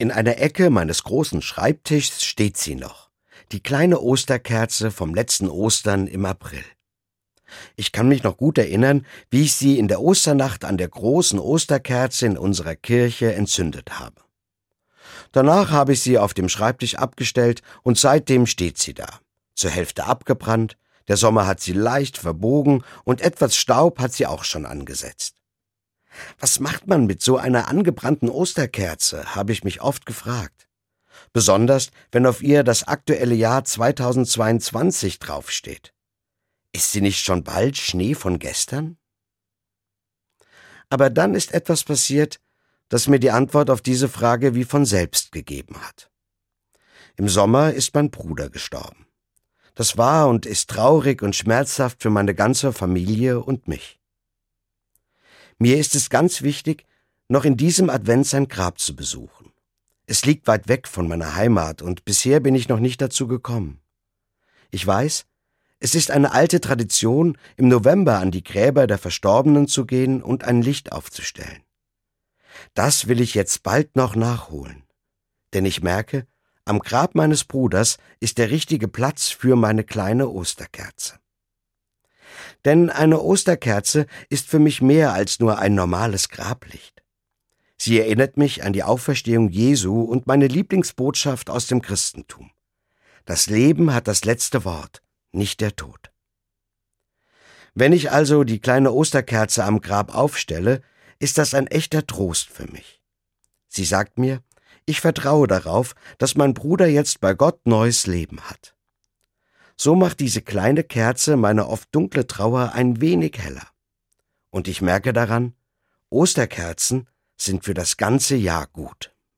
In einer Ecke meines großen Schreibtischs steht sie noch, die kleine Osterkerze vom letzten Ostern im April. Ich kann mich noch gut erinnern, wie ich sie in der Osternacht an der großen Osterkerze in unserer Kirche entzündet habe. Danach habe ich sie auf dem Schreibtisch abgestellt und seitdem steht sie da, zur Hälfte abgebrannt, der Sommer hat sie leicht verbogen und etwas Staub hat sie auch schon angesetzt. Was macht man mit so einer angebrannten Osterkerze, habe ich mich oft gefragt. Besonders, wenn auf ihr das aktuelle Jahr 2022 draufsteht. Ist sie nicht schon bald Schnee von gestern? Aber dann ist etwas passiert, das mir die Antwort auf diese Frage wie von selbst gegeben hat. Im Sommer ist mein Bruder gestorben. Das war und ist traurig und schmerzhaft für meine ganze Familie und mich. Mir ist es ganz wichtig, noch in diesem Advent sein Grab zu besuchen. Es liegt weit weg von meiner Heimat und bisher bin ich noch nicht dazu gekommen. Ich weiß, es ist eine alte Tradition, im November an die Gräber der Verstorbenen zu gehen und ein Licht aufzustellen. Das will ich jetzt bald noch nachholen. Denn ich merke, am Grab meines Bruders ist der richtige Platz für meine kleine Osterkerze. Denn eine Osterkerze ist für mich mehr als nur ein normales Grablicht. Sie erinnert mich an die Auferstehung Jesu und meine Lieblingsbotschaft aus dem Christentum. Das Leben hat das letzte Wort, nicht der Tod. Wenn ich also die kleine Osterkerze am Grab aufstelle, ist das ein echter Trost für mich. Sie sagt mir, ich vertraue darauf, dass mein Bruder jetzt bei Gott neues Leben hat. So macht diese kleine Kerze meine oft dunkle Trauer ein wenig heller. Und ich merke daran, Osterkerzen sind für das ganze Jahr gut.